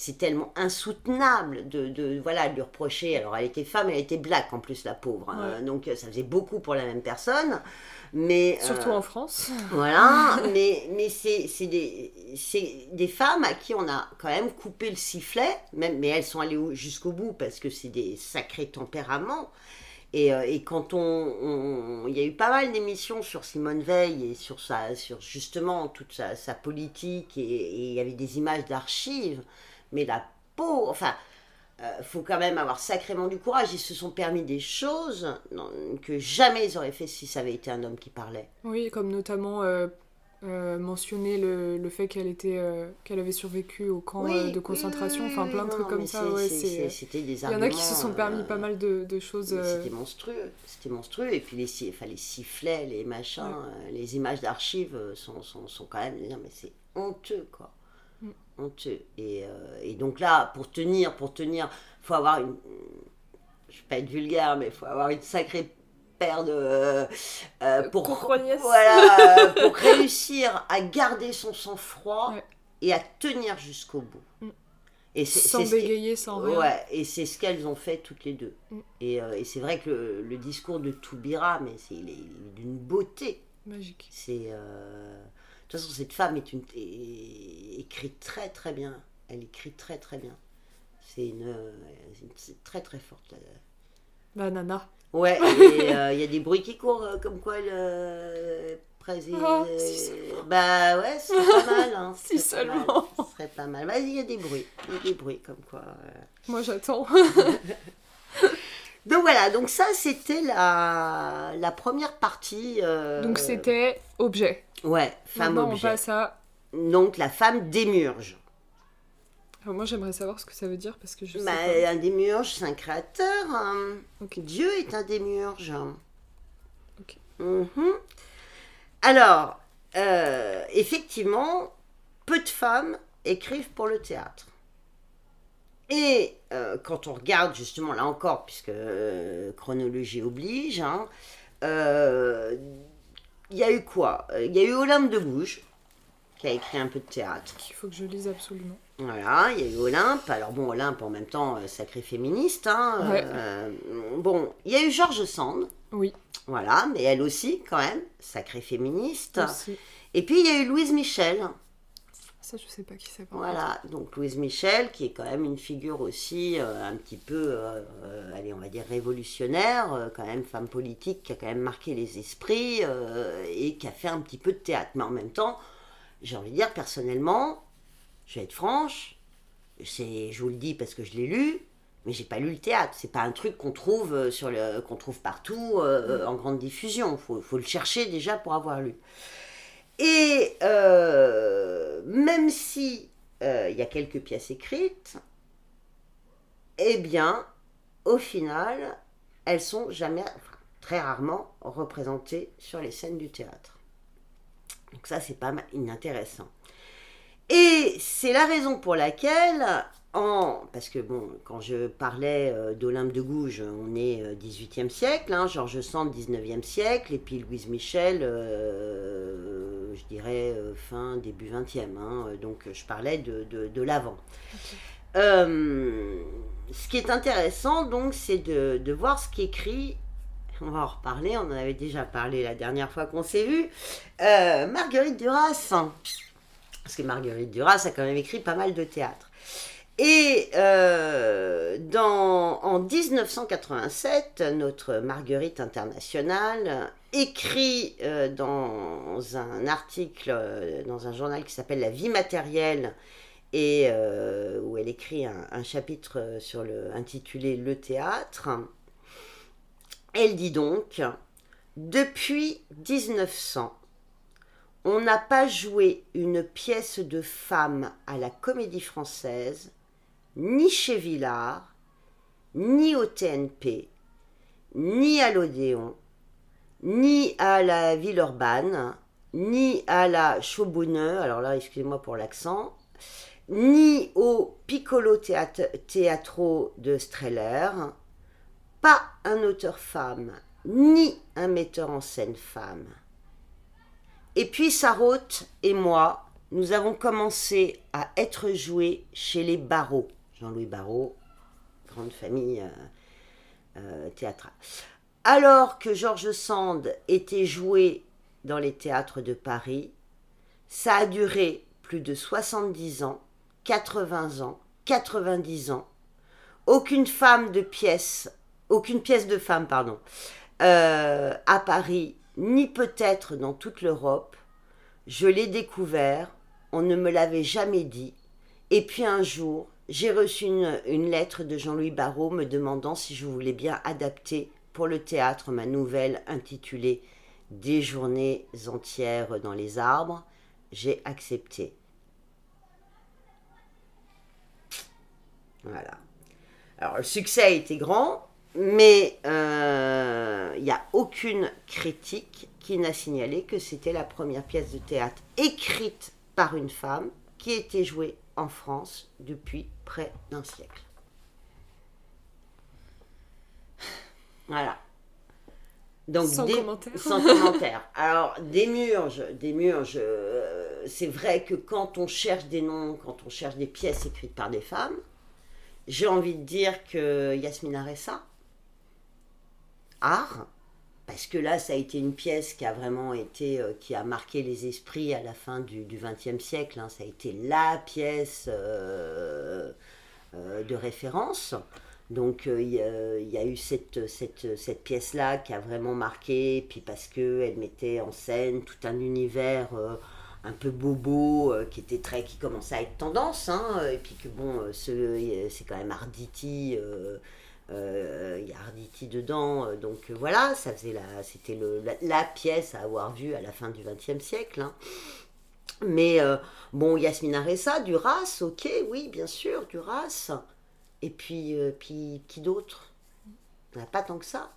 c'est tellement insoutenable de, de, voilà, de lui reprocher. Alors elle était femme, elle était black en plus, la pauvre. hein. Ouais. donc ça faisait beaucoup pour la même personne. Mais, Surtout euh, en France. voilà, mais, mais c'est c'est des, c'est des femmes à qui on a quand même coupé le sifflet, même, mais elles sont allées au- jusqu'au bout parce que c'est des sacrés tempéraments. Et, euh, et quand on, on- Il y a eu pas mal d'émissions sur Simone Veil et sur, sa, sur justement toute sa, sa politique, et, et il y avait des images d'archives, mais la peau, enfin, il faut quand même avoir sacrément du courage. Ils se sont permis des choses que jamais ils auraient fait si ça avait été un homme qui parlait. Oui, comme notamment euh, euh, mentionner le, le fait qu'elle était, euh, qu'elle avait survécu au camp Oui, euh, de concentration, oui, enfin plein de non, trucs comme ça. c'est- Ouais, c'est- c'est... c'est- C'était des Il y en a qui se sont permis euh, pas mal de, de choses. euh, C'était monstrueux, c'était monstrueux. Et puis les, enfin, les sifflets, les machins, Ouais. euh, les images d'archives euh, sont, sont, sont quand même. non, mais c'est honteux, quoi. Honteux. Et, euh, et donc là, pour tenir, pour tenir, faut avoir une. Je vais pas être vulgaire, mais il faut avoir une sacrée paire de. euh, euh, pour, voilà, euh, pour réussir à garder son sang-froid Ouais. et à tenir jusqu'au bout. Mm. Et sans ce bégayer, sans rien. Ouais, et c'est ce qu'elles ont fait toutes les deux. Mm. Et, et c'est vrai que le, le discours de Toubira, mais il est- d'une beauté. Magique. C'est toute façon cette femme est une est- écrit très très bien. Elle écrit très très bien. C'est une, euh, c'est très très forte. là. Bah, nana. Ouais, euh, il y a des bruits qui courent euh, comme quoi le euh, président. Ah, si bah ouais, ce serait pas mal. Hein, Si seulement. Ce serait pas mal. Vas-y, il y a des bruits. Il y a des bruits comme quoi. euh, Moi, j'attends. Donc voilà, donc ça c'était la, la première partie. euh, Donc, c'était objet. Ouais, femme Maintenant, on objet. passe à. Donc la femme démurge. Alors, moi, j'aimerais savoir ce que ça veut dire parce que je sais Bah, un démurge, c'est un créateur. hein. Ok. Dieu est un démurge. Ok. Mhm. Alors, euh, effectivement, peu de femmes écrivent pour le théâtre. Et euh, quand on regarde justement, là encore, puisque euh, chronologie oblige, hein, euh, il y a eu quoi? Il y a eu Olympe de Gouges, qui a écrit un peu de théâtre. Il faut que je lise absolument. Voilà, il y a eu Olympe. Alors bon, Olympe en même temps, sacré féministe. hein, Ouais. bon, il y a eu Georges Sand. Oui. Voilà, mais elle aussi, quand même, sacrée féministe. Aussi. Et puis il y a eu Louise Michel. Ça, je sais pas qui c'est. Voilà, donc Louise Michel, qui est quand même une figure aussi euh, un petit peu, euh, euh, allez, on va dire révolutionnaire, euh, quand même femme politique, qui a quand même marqué les esprits et qui a fait un petit peu de théâtre. Mais en même temps, j'ai envie de dire, personnellement, je vais être franche, c'est, je vous le dis parce que je l'ai lu, mais j'ai pas lu le théâtre. C'est pas un truc qu'on trouve sur le, qu'on trouve partout euh, en grande diffusion. Faut, faut le chercher déjà pour avoir lu. Et euh, même si euh, il y a quelques pièces écrites, eh bien, au final, elles sont jamais, très rarement représentées sur les scènes du théâtre. Donc ça, c'est pas inintéressant. Et c'est la raison pour laquelle en, parce que bon, quand je parlais euh, d'Olympe de Gouges, on est euh, 18e siècle, hein, Georges Sand 19e siècle, et puis Louise Michel, euh, je dirais euh, fin, début 20e. hein, donc je parlais de, de, de l'avant. Euh, ce qui est intéressant, donc, c'est de, de voir ce qu'écrit, on va en reparler, on en avait déjà parlé la dernière fois qu'on s'est vu, euh, Marguerite Duras. Parce que Marguerite Duras a quand même écrit pas mal de théâtre. Et euh, dans, en 1987, notre Marguerite internationale écrit euh, dans un article, euh, dans un journal qui s'appelle La vie matérielle, et où elle écrit un, un chapitre sur le, intitulé Le théâtre. Elle dit donc, depuis 1900, on n'a pas joué une pièce de femme à la comédie française, ni chez Villard, ni au TNP, ni à l'Odéon, ni à la Villeurbanne, ni à la Chaubonneux, alors là, excusez-moi pour l'accent, ni au Piccolo Teatro de Streller, pas un auteur femme, ni un metteur en scène femme. Et puis Sarraute et moi, nous avons commencé à être joués chez les Barreaux. Jean-Louis Barrault, grande famille euh, euh, théâtrale. Alors que Georges Sand était joué dans les théâtres de Paris, ça a duré plus de 70 ans, 80 ans, 90 ans. Aucune femme de pièce, aucune pièce de femme, pardon, euh, à Paris, ni peut-être dans toute l'Europe. Je l'ai découvert, on ne me l'avait jamais dit. Et puis un jour, j'ai reçu une, lettre de Jean-Louis Barrault me demandant si je voulais bien adapter pour le théâtre ma nouvelle intitulée Des journées entières dans les arbres. J'ai accepté. Voilà. Alors le succès a été grand, mais euh, il n'y a aucune critique qui n'a signalé que c'était la première pièce de théâtre écrite par une femme qui était jouée en France depuis près d'un siècle. Voilà. Donc, Sans des- commentaire. Sans commentaire. Alors, Démurge, Démurge, euh, c'est vrai que quand on cherche des noms, quand on cherche des pièces écrites par des femmes, j'ai envie de dire que Yasmina Ressa, art, parce que là, ça a été une pièce qui a vraiment été, euh, qui a marqué les esprits à la fin du XXe siècle. hein. Ça a été la pièce euh, euh, de référence. Donc il y, a- eu cette, pièce-là qui a vraiment marqué, puis parce qu'elle mettait en scène tout un univers un peu bobo, qui était très, qui commençait à être tendance, hein, et puis que bon, ce- c'est quand même Arditi, euh, euh, il y a Arditi dedans, euh, donc euh, voilà, ça faisait la, c'était le, la, pièce à avoir vue à la fin du XXe siècle. hein. Mais bon, Yasmina Ressa, Duras, ok, oui, bien sûr, Duras. Et puis, puis qui d'autre? Il pas tant que ça.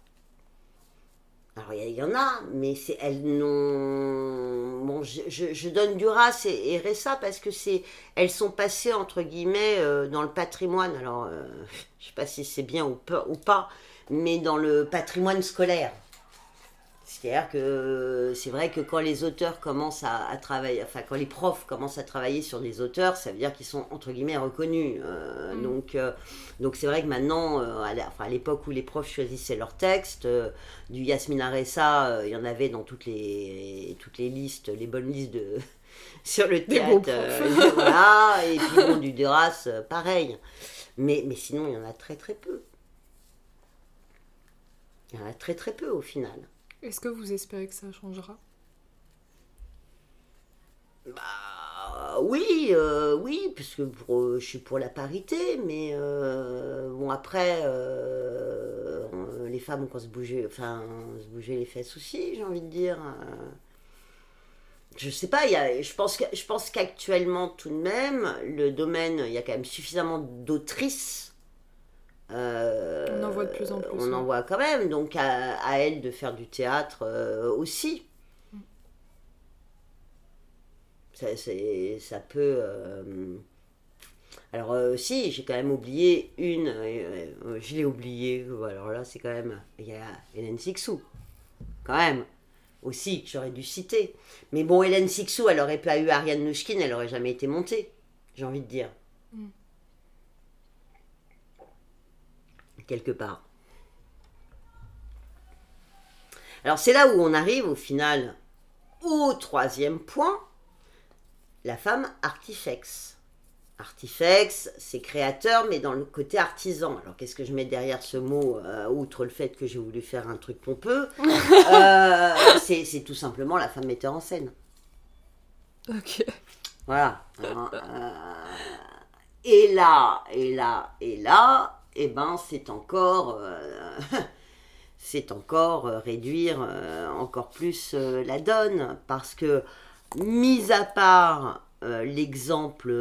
Alors, il y, en a, mais elles n'ont. Bon, je, donne Duras et, et Ressa parce que c'est, elles sont passées, entre guillemets, euh, dans le patrimoine. Alors, euh, je ne sais pas si c'est bien ou pas, mais dans le patrimoine scolaire. C'est-à-dire que c'est vrai que quand les auteurs commencent à, à travailler, enfin quand les profs commencent à travailler sur des auteurs, ça veut dire qu'ils sont entre guillemets reconnus. Euh, Mm. Donc euh, donc c'est vrai que maintenant, euh, à enfin, l'époque où les profs choisissaient leurs textes, euh, du Yasmina Ressa, euh, il y en avait dans toutes les toutes les listes, les bonnes listes de sur le théâtre. euh, voilà, et puis bon, du Duras, euh, pareil. Mais mais sinon, il y en a très très peu. Il y en a très très peu au final. Est-ce que vous espérez que ça changera? Bah oui, euh, oui, parce que pour, je suis pour la parité, mais euh, bon après, euh, les femmes ont se bouger, enfin se bouger les fesses aussi, j'ai envie de dire. Je sais pas, je pense que, je pense qu'actuellement tout de même, le domaine, il y a quand même suffisamment d'autrices. Euh, On en voit de plus en plus, On en ouais. voit quand même, donc à, à elles de faire du théâtre euh, aussi. ça, c'est- ça peut. euh, Alors, euh, si, j'ai quand même oublié une. je l'ai oublié. Alors là, c'est quand même. Il y a Hélène Sixou. Quand même. Aussi, que j'aurais dû citer. Mais bon, Hélène Sixou, elle aurait pas eu Ariane Nouchkine, elle aurait jamais été montée. J'ai envie de dire. Quelque part. Alors, c'est là où on arrive au final au troisième point la femme artifex. Artifex, c'est créateur, mais dans le côté artisan. Alors, qu'est-ce que je mets derrière ce mot, euh, outre le fait que j'ai voulu faire un truc pompeux Euh, c'est, tout simplement la femme metteur en scène. Ok. Voilà. Euh, et là, et là, et là, eh ben, c'est encore, euh, c'est encore euh, réduire euh, encore plus la donne, parce que, mis à part l'exemple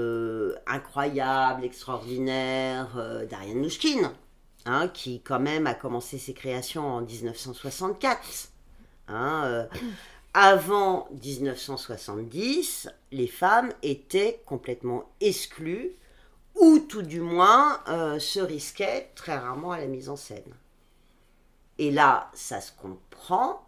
incroyable, extraordinaire d'Ariane Nouchkine, hein, qui quand même a commencé ses créations en 1964. hein, avant 1970, les femmes étaient complètement exclues, ou tout du moins euh, se risquaient très rarement à la mise en scène. Et là, ça se comprend,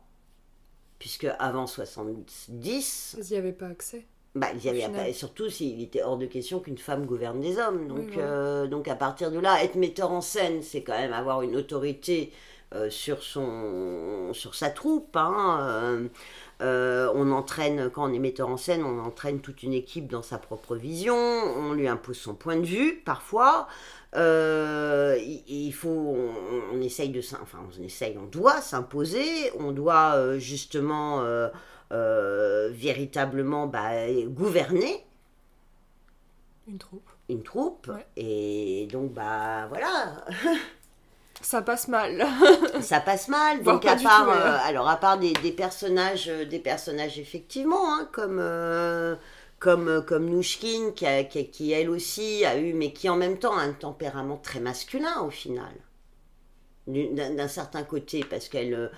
puisque avant 70, Vous n'y avez pas accès. bah, il y avait pas- et surtout s'il était hors de question qu'une femme gouverne des hommes. Donc, Oui, voilà. euh, donc à partir de là, être metteur en scène, c'est quand même avoir une autorité sur, son, sur sa troupe. hein. Euh, euh, on entraîne, quand on est metteur en scène, on entraîne toute une équipe dans sa propre vision, on lui impose son point de vue parfois. Euh, il, il faut, on, on essaye de, enfin on essaye, on doit s'imposer, on doit euh, justement euh, euh, véritablement bah, gouverner Une troupe. une troupe. Ouais. Et donc, bah voilà, Ça passe mal. ça passe mal. Donc, à part, tout, ouais. euh, alors, à part des, des personnages, euh, des personnages effectivement, hein, comme, euh, comme, euh, comme Nouchkine, qui, a- qui, qui, elle aussi a eu, mais qui en même temps a un tempérament très masculin au final, d'un certain côté, parce qu'elle.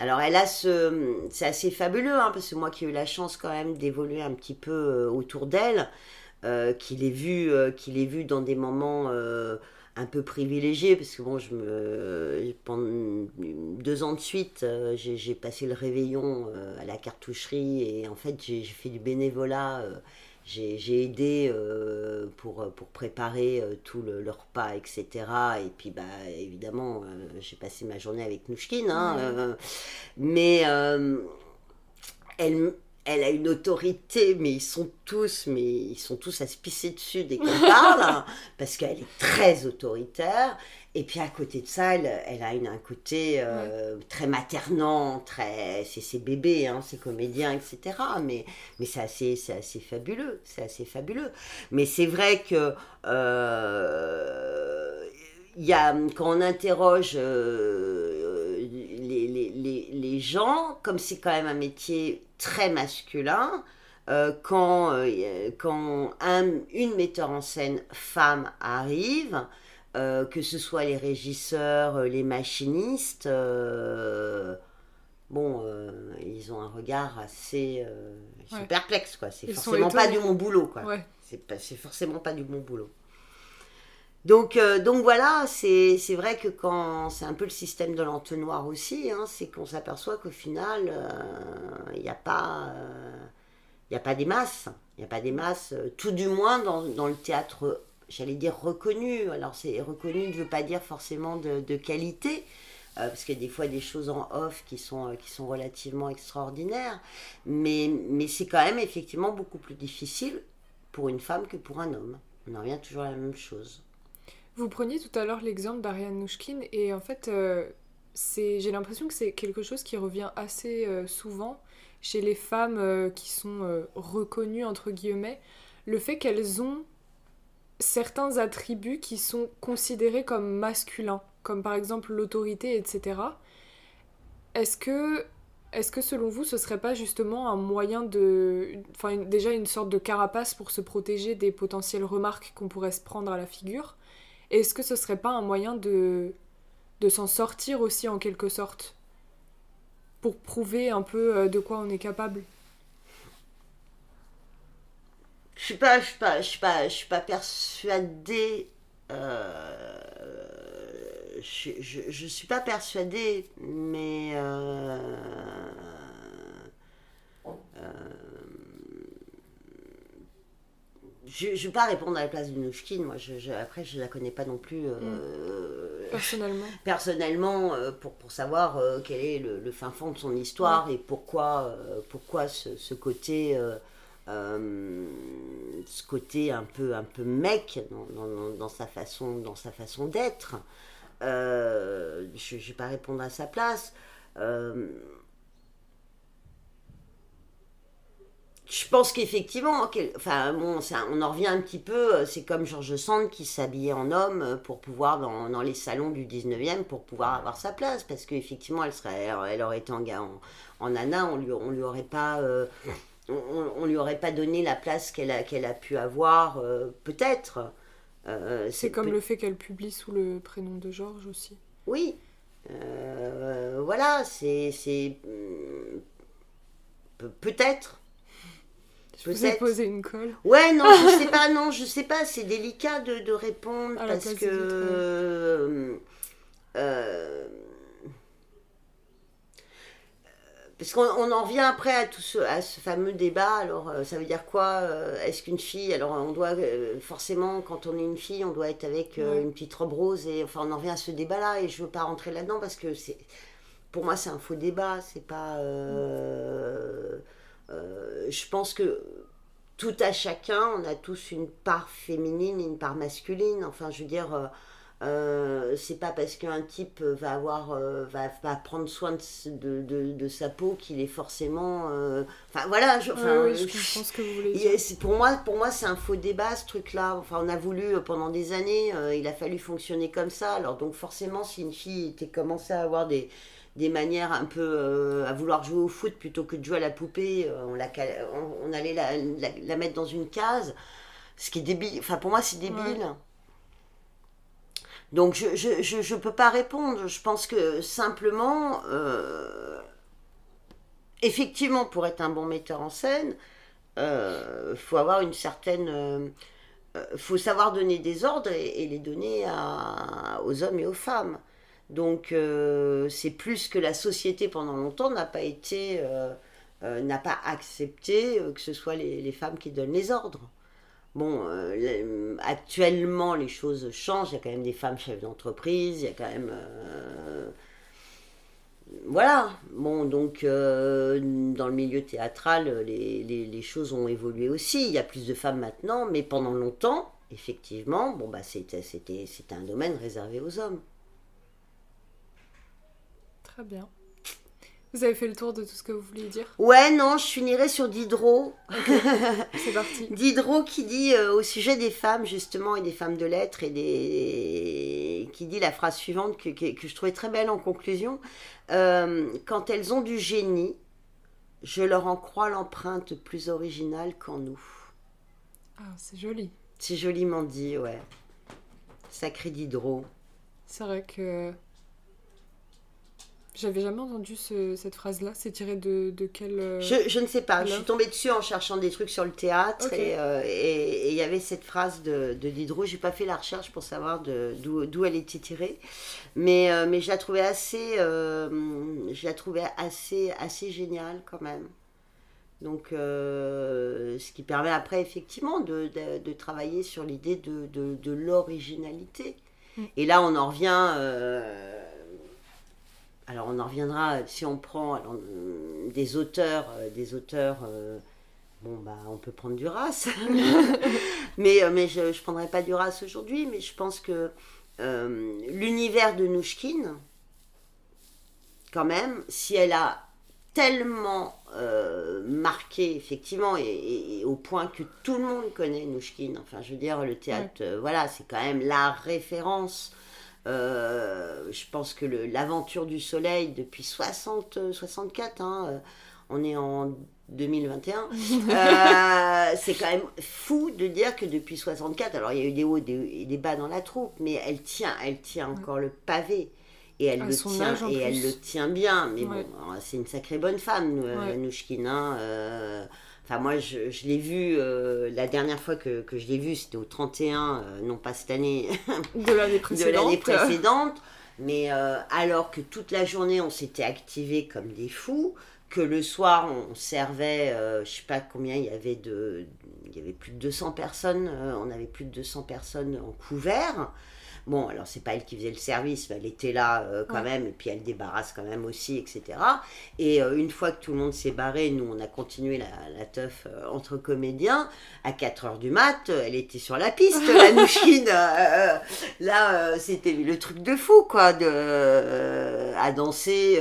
alors elle a ce... C'est assez fabuleux, hein, parce que moi qui ai eu la chance quand même d'évoluer un petit peu autour d'elle, qu'il ait vu, euh, qu'il ait vu dans des moments un peu privilégiés, parce que bon, je me, pendant deux ans de suite, euh, j'ai passé le réveillon euh, à la cartoucherie et en fait j'ai fait du bénévolat. euh, j'ai aidé euh, pour, pour préparer euh, tout le, le repas, etc. Et puis, bah, évidemment, euh, j'ai passé ma journée avec Nouchkine. hein, euh, mais elle, elle a une autorité, mais ils sont tous, mais ils sont tous à se pisser dessus dès qu'elle parle, hein, parce qu'elle est très autoritaire. Et puis à côté de ça, elle, elle a une, un côté euh, très maternant, très, c'est ses bébés, hein, ses comédiens, etc. Mais, mais c'est assez, c'est assez fabuleux, c'est assez fabuleux. Mais c'est vrai que euh, il y a, quand on interroge euh, les, gens, comme c'est quand même un métier très masculin, euh, quand, euh, quand un, une metteur en scène femme arrive, euh, que ce soit les régisseurs, les machinistes, bon, ils ont un regard assez ils sont Ouais. perplexes, quoi. C'est forcément pas du mon boulot, quoi. Ouais. C'est forcément pas du bon boulot. Donc, euh, donc voilà, c'est vrai que quand c'est un peu le système de l'entonnoir aussi, hein, c'est qu'on s'aperçoit qu'au final, il n'y a pas, il y a pas des masses, il n'y a pas des masses, euh, tout du moins dans, le théâtre, j'allais dire reconnu. Alors c'est reconnu ne veut pas dire forcément de, qualité, euh, parce qu'il y a des fois des choses en off qui sont, euh, relativement extraordinaires, mais, mais c'est quand même effectivement beaucoup plus difficile pour une femme que pour un homme. On en revient toujours à la même chose. Vous preniez tout à l'heure l'exemple d'Ariane Nouchkine et en fait, euh, j'ai l'impression que c'est quelque chose qui revient assez euh, souvent chez les femmes euh, qui sont reconnues, entre guillemets, le fait qu'elles ont certains attributs qui sont considérés comme masculins, comme par exemple l'autorité, etc. Est-ce que, est-ce que selon vous, ce serait pas justement un moyen de... Enfin, déjà une sorte de carapace pour se protéger des potentielles remarques qu'on pourrait se prendre à la figure? Est-ce que ce serait pas un moyen de, de s'en sortir aussi en quelque sorte? Pour prouver un peu euh, de quoi on est capable? Suis pas, je suis pas, je suis pas, je suis pas persuadée. euh, je, je, je suis pas persuadée, mais euh, je, je vais pas répondre à la place de Nouchkine. Moi, je, je- après, je la connais pas non plus euh, Personnellement. personnellement euh, pour, pour savoir euh, quel est le, le fin fond de son histoire et pourquoi, pourquoi ce, ce côté ce côté un peu un peu mec dans, dans- sa façon dans sa façon d'être je ne vais pas répondre à sa place Euh, je pense qu'effectivement, enfin bon, ça- on en revient un petit peu, euh, c'est comme George Sand qui s'habillait en homme euh, pour pouvoir, dans, dans les salons du 19e, pour pouvoir avoir sa place, parce qu'effectivement, elle, serait, elle aurait été en, en, en nana, on lui, on lui aurait pas... euh, on, lui aurait pas donné la place qu'elle a, qu'elle a pu avoir, euh, peut-être. Euh, C'est comme le fait qu'elle publie sous le prénom de Georges aussi. oui. Euh, voilà, c'est. pe- Peut-être. Je vous ai posé une colle. Ouais, non, je sais pas, non, je sais pas, c'est délicat de, de répondre la parce que. euh, parce qu'on on en revient après à tout ce, à ce fameux débat. Alors, euh, ça veut dire quoi euh, Est-ce qu'une fille. Alors, on doit. euh, forcément, quand on est une fille, on doit être avec Ouais. une petite robe rose. Et enfin, on en revient à ce débat-là. Et je veux pas rentrer là-dedans parce que c'est. Pour moi, c'est un faux débat. C'est pas. Euh, je pense que tout à chacun, on a tous une part féminine et une part masculine. Enfin, je veux dire, euh, euh, c'est pas parce qu'un type va avoir, euh, va, va prendre soin de, s- de, de- de sa peau qu'il est forcément. Enfin, voilà. Je, enfin, oui, ce que vous voulez dire. pour moi, pour moi, c'est un faux débat ce truc-là. Enfin, on a voulu pendant des années, il a fallu fonctionner comme ça. Alors donc forcément, si une fille était commencée à avoir des des manières un peu euh, à vouloir jouer au foot plutôt que de jouer à la poupée, euh, on, la, on, on allait la, la- la mettre dans une case, ce qui est débile. Enfin, pour moi, c'est débile. Donc, je ne je, je, je peux pas répondre. Je pense que simplement, euh, effectivement, pour être un bon metteur en scène, il faut avoir une certaine. faut savoir donner des ordres et, et les donner à- aux hommes et aux femmes. Donc euh, c'est plus que la société pendant longtemps n'a pas été, euh, euh, n'a pas accepté que ce soit les, femmes qui donnent les ordres. Bon, actuellement les choses changent, il y a quand même des femmes chefs d'entreprise, il y a quand même... voilà, bon, donc dans le milieu théâtral, les, les- choses ont évolué aussi. Il y a plus de femmes maintenant, mais pendant longtemps, effectivement, bon, bah, c'était un domaine réservé aux hommes. Très bien. Vous avez fait le tour de tout ce que vous vouliez dire? Ouais, non, je finirai sur Diderot. C'est parti. Diderot qui dit euh, au sujet des femmes, justement, et des femmes de lettres, et des... qui dit la phrase suivante que, que, que je trouvais très belle en conclusion. Euh, quand elles ont du génie, je leur en crois l'empreinte plus originale qu'en nous. Ah, c'est joli. C'est joliment dit, ouais. Sacré Diderot. C'est vrai que j'avais jamais entendu ce- cette phrase-là. C'est tiré de, de quel... euh, Je, je ne sais pas, je alors suis tombée dessus en cherchant des trucs sur le théâtre Ok. et euh, et- et il y avait cette phrase de, de Diderot. J'ai pas fait la recherche pour savoir d'où elle était tirée, mais, euh, mais je la trouvais assez, je la trouvais assez, assez géniale quand même. Donc, ce qui permet après effectivement de, de- travailler sur l'idée de, de- de l'originalité. Mm. Et là, on en revient. Euh, alors on en reviendra si on prend alors, euh, des auteurs, euh, des auteurs. euh, bon bah on peut prendre mais euh, mais je ne prendrai pas Duras aujourd'hui, mais je pense que euh, l'univers de Nouchkine, quand même, si elle a tellement euh, marqué effectivement et, et- et au point que tout le monde connaît Nouchkine. Enfin, je veux dire, le théâtre, euh, voilà, c'est quand même la référence. Euh, je pense que l'aventure du soleil depuis 60, euh, 64, hein, euh, on est en 2021. Euh, c'est quand même fou de dire que depuis 64, alors il y a eu des hauts et des, bas dans la troupe, mais elle tient, elle tient encore le pavé. Et elle À le tient, elle le bien. Mais Ouais. bon, c'est une sacrée bonne femme, euh, Ouais. Nouchkine. hein, euh, Enfin, moi, je, je l'ai vu, euh, la dernière fois que, que je l'ai vu, c'était au 31, euh, non pas cette année, De l'année de précédente. Mais euh, alors que toute la journée, on s'était activés comme des fous, que le soir, on servait, euh, je sais pas combien il y avait de. Il y avait plus de 200 personnes, on avait plus de 200 personnes en couvert. Bon, alors c'est pas elle qui faisait le service, mais elle était là euh, quand Ouais. même, et puis elle débarrasse quand même aussi, etc. Et euh, une fois que tout le monde s'est barré, nous on a continué la, la teuf euh, entre comédiens. À 4 heures du mat, elle était sur la piste, la Nouchine. euh, là, c'était le truc de fou, quoi, de, à danser.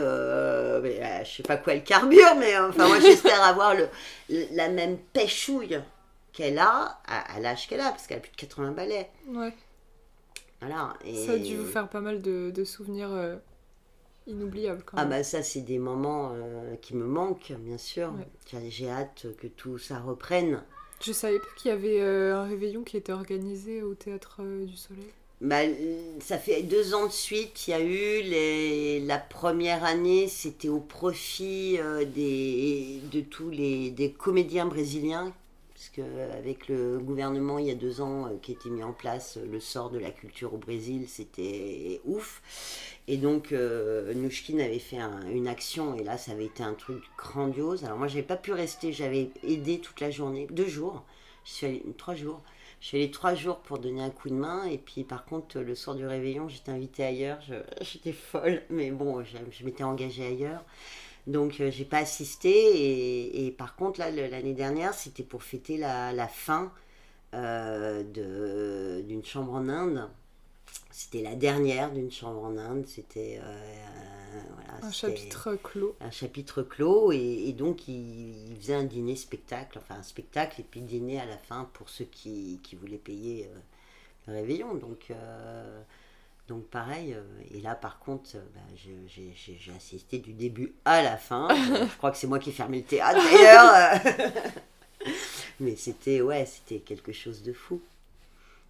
mais, je sais pas quoi elle carbure, mais enfin, moi j'espère avoir le, le- la même pêchouille qu'elle a, à, à l'âge qu'elle a, parce qu'elle a plus de 80 balais. Ouais. Voilà. Et... Ça a dû vous faire pas mal de, de souvenirs euh, inoubliables quand Ah même. bah ça c'est des moments euh, qui me manquent bien sûr. Ouais. J'ai- hâte que tout ça reprenne. Je savais pas qu'il y avait euh, un réveillon qui était organisé au Théâtre du Soleil. Bah, ça fait deux ans de suite, il y a eu les... la première année, c'était au profit des... de tous les des comédiens brésiliens, parce que avec le gouvernement il y a deux ans euh, qui était mis en place euh, le sort de la culture au Brésil, c'était ouf. Et donc euh, avait fait un- une action et là ça avait été un truc grandiose. Alors moi j'avais pas pu rester, j'avais aidé toute la journée, deux jours, je suis trois jours. Je suis allée trois jours pour donner un coup de main et puis par contre le soir du réveillon j'étais invitée ailleurs, j'étais folle mais bon je m'étais engagée ailleurs donc euh, j'ai pas assisté et, et par contre là l'année dernière c'était pour fêter la, la fin euh, d'une chambre en Inde. C'était la dernière d'une chambre en Inde, c'était euh, euh, voilà, Un chapitre clos. un chapitre clos et, et donc il, il faisait un dîner spectacle, enfin un spectacle et puis dîner à la fin pour ceux qui, qui voulaient payer le réveillon. Donc, donc pareil, euh, et là par contre, euh, bah, j'ai assisté du début à la fin. Euh, je crois que c'est moi qui ai fermé le théâtre d'ailleurs. Mais c'était ouais, c'était quelque chose de fou.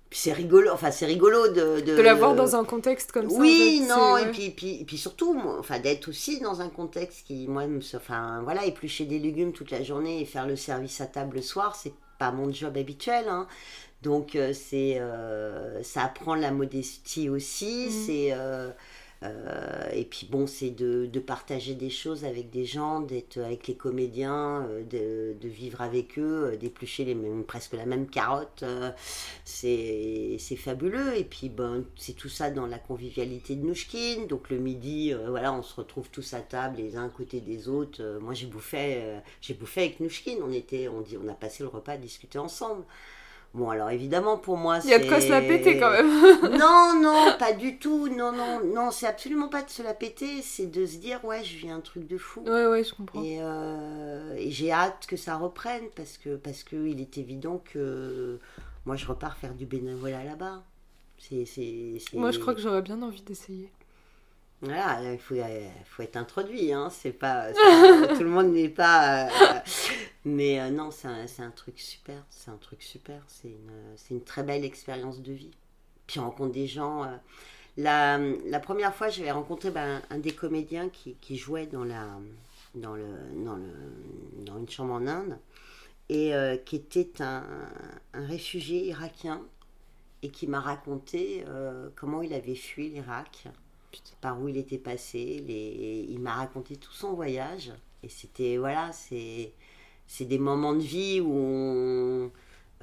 Puis c'est rigolo, enfin c'est rigolo de... De la voir dans un contexte comme ça. Oui, en fait, non, et puis, puis, et puis surtout, enfin, d'être aussi dans un contexte qui, moi, me, enfin, voilà, éplucher des légumes toute la journée et faire le service à table le soir, c'est pas mon job habituel, hein. Donc, euh, c'est, euh, ça apprend la modestie aussi, Mhm. c'est, euh, et puis bon, c'est de, de partager des choses avec des gens, d'être avec les comédiens, de, de vivre avec eux, d'éplucher les mêmes, presque la même carotte. c'est fabuleux. Et puis, ben, c'est tout ça dans la convivialité de Nouchkine. Donc, le midi, voilà, on se retrouve tous à table, les uns à côté des autres. Moi, j'ai bouffé, j'ai bouffé avec Nouchkine. On, était, on, dit, on a passé le repas à discuter ensemble. Bon, alors évidemment, pour moi, Il y a de quoi se la c'est- péter quand même. non, non, pas du tout. Non, non, non, c'est absolument pas de se la péter. C'est de se dire, ouais, je vis un truc de fou. ouais, ouais, je comprends. Et, euh, et j'ai hâte que ça reprenne parce que parce que il est évident que moi je repars faire du bénévolat là-bas. C'est, c'est, c'est- Moi, je crois que j'aurais bien envie d'essayer. Voilà, il faut, faut être introduit, hein. C'est pas tout le monde n'est pas. euh, mais euh, non, c'est un, un truc super, c'est un truc super. C'est une, une très belle expérience de vie. Puis on rencontre des gens. euh, la, la première fois, j'avais rencontré ben, un des comédiens qui, qui jouait dans la dans le dans le dans une chambre en Inde et qui était un, un réfugié irakien et qui m'a raconté comment il avait fui l'Irak par où il était passé. Les... Il m'a raconté tout son voyage. Et c'était, voilà, c'est, c'est des moments de vie où on,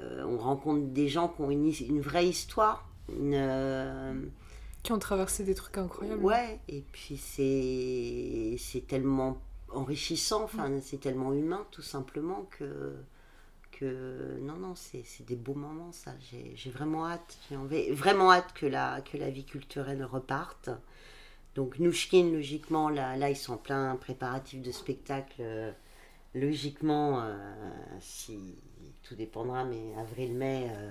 euh, on rencontre des gens qui ont une, vraie histoire. Une, euh, Qui ont traversé des trucs incroyables. ouais, et puis c'est, c'est tellement enrichissant, enfin, c'est tellement humain, tout simplement, que. Que, non, non, c'est, c'est des beaux moments, ça. J'ai, j'ai vraiment hâte. J'ai envie- vraiment hâte que la, que la vie culturelle reparte. Donc Nouchkine, logiquement, là, là, ils sont en plein préparatif de spectacle. euh, logiquement, euh, si tout dépendra, mais avril-mai, euh,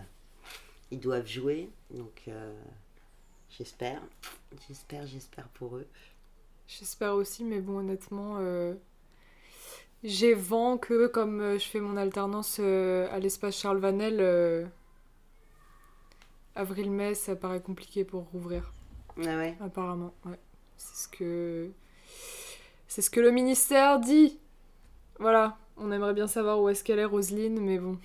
ils doivent jouer. Donc euh, j'espère, j'espère, j'espère pour eux. J'espère aussi, mais bon, honnêtement, j'ai vent que comme je fais mon alternance à l'espace Charles Vanel, avril-mai, ça paraît compliqué pour rouvrir, Ah ouais? apparemment. Ouais. C'est ce que c'est ce que le ministère dit. Voilà, On aimerait bien savoir où est-ce qu'elle est, Roselyne, mais bon.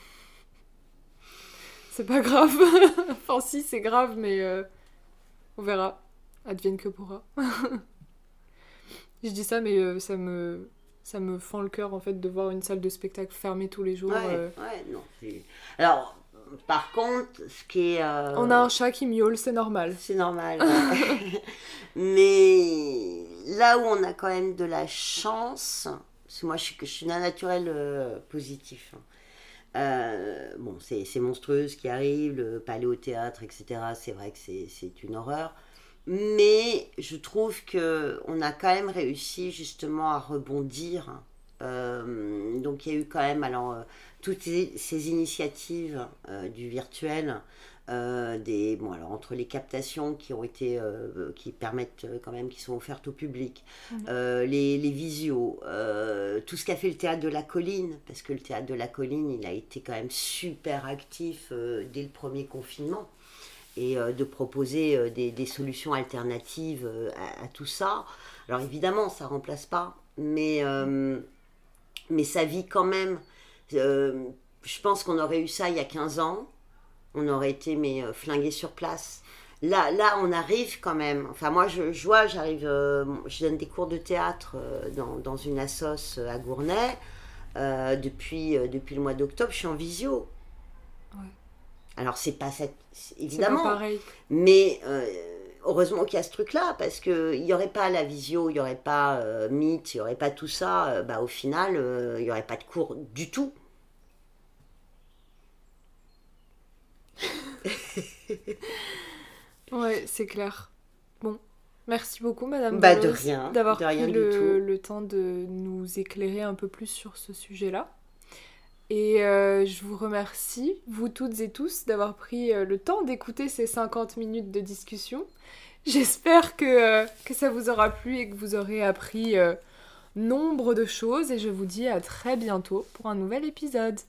C'est pas grave. enfin, si, c'est grave, mais euh, on verra. Advienne que pourra. Je dis ça, mais euh, ça me ça me fend le cœur en fait de voir une salle de spectacle fermée tous les jours. Ouais, euh. ouais, non. Alors, par contre, ce qui est. euh, On a un chat qui miaule, c'est normal. C'est normal. ouais. Mais là où on a quand même de la chance, parce que moi je suis, je suis d'un naturel euh, positif. hein. Euh, bon, c'est monstrueux ce qui arrive, le palais au théâtre, etc. C'est vrai que c'est c'est une horreur. Mais je trouve que on a quand même réussi justement à rebondir. Euh, donc il y a eu quand même alors euh, toutes ces, ces initiatives euh, du virtuel, des bon alors entre les captations qui ont été qui permettent quand même qui sont offertes au public, Mhm. les, les visios, tout ce qu'a fait le théâtre de la colline parce que le théâtre de la colline il a été quand même super actif dès le premier confinement et de proposer des, des solutions alternatives à, à tout ça. Alors évidemment, ça remplace pas, mais, mais ça vit quand même. Euh, je pense qu'on aurait eu ça il y a 15 ans, on aurait été mais euh, flingués sur place. Là, là, on arrive quand même. Enfin, moi, je, je vois, j'arrive, euh, je donne des cours de théâtre euh, dans, dans une assoce à Gournay. Depuis, depuis le mois d'octobre, je suis en visio. Ouais. Alors, c'est pas cette. Évidemment, pas pareil. mais heureusement qu'il y a ce truc-là, parce qu'il n'y aurait pas la visio, il n'y aurait pas euh, Meet, il n'y aurait pas tout ça, euh, bah, au final, euh, il n'y aurait pas de cours du tout. Ouais, c'est clair. Bon, merci beaucoup, Madame Bah, de rien, d'avoir pris rien du le, tout. le temps de nous éclairer un peu plus sur ce sujet-là. Et euh, je vous remercie, vous toutes et tous, d'avoir pris euh, le temps d'écouter ces 50 minutes de discussion. J'espère que, euh, que ça vous aura plu et que vous aurez appris nombre de choses. Et je vous dis à très bientôt pour un nouvel épisode.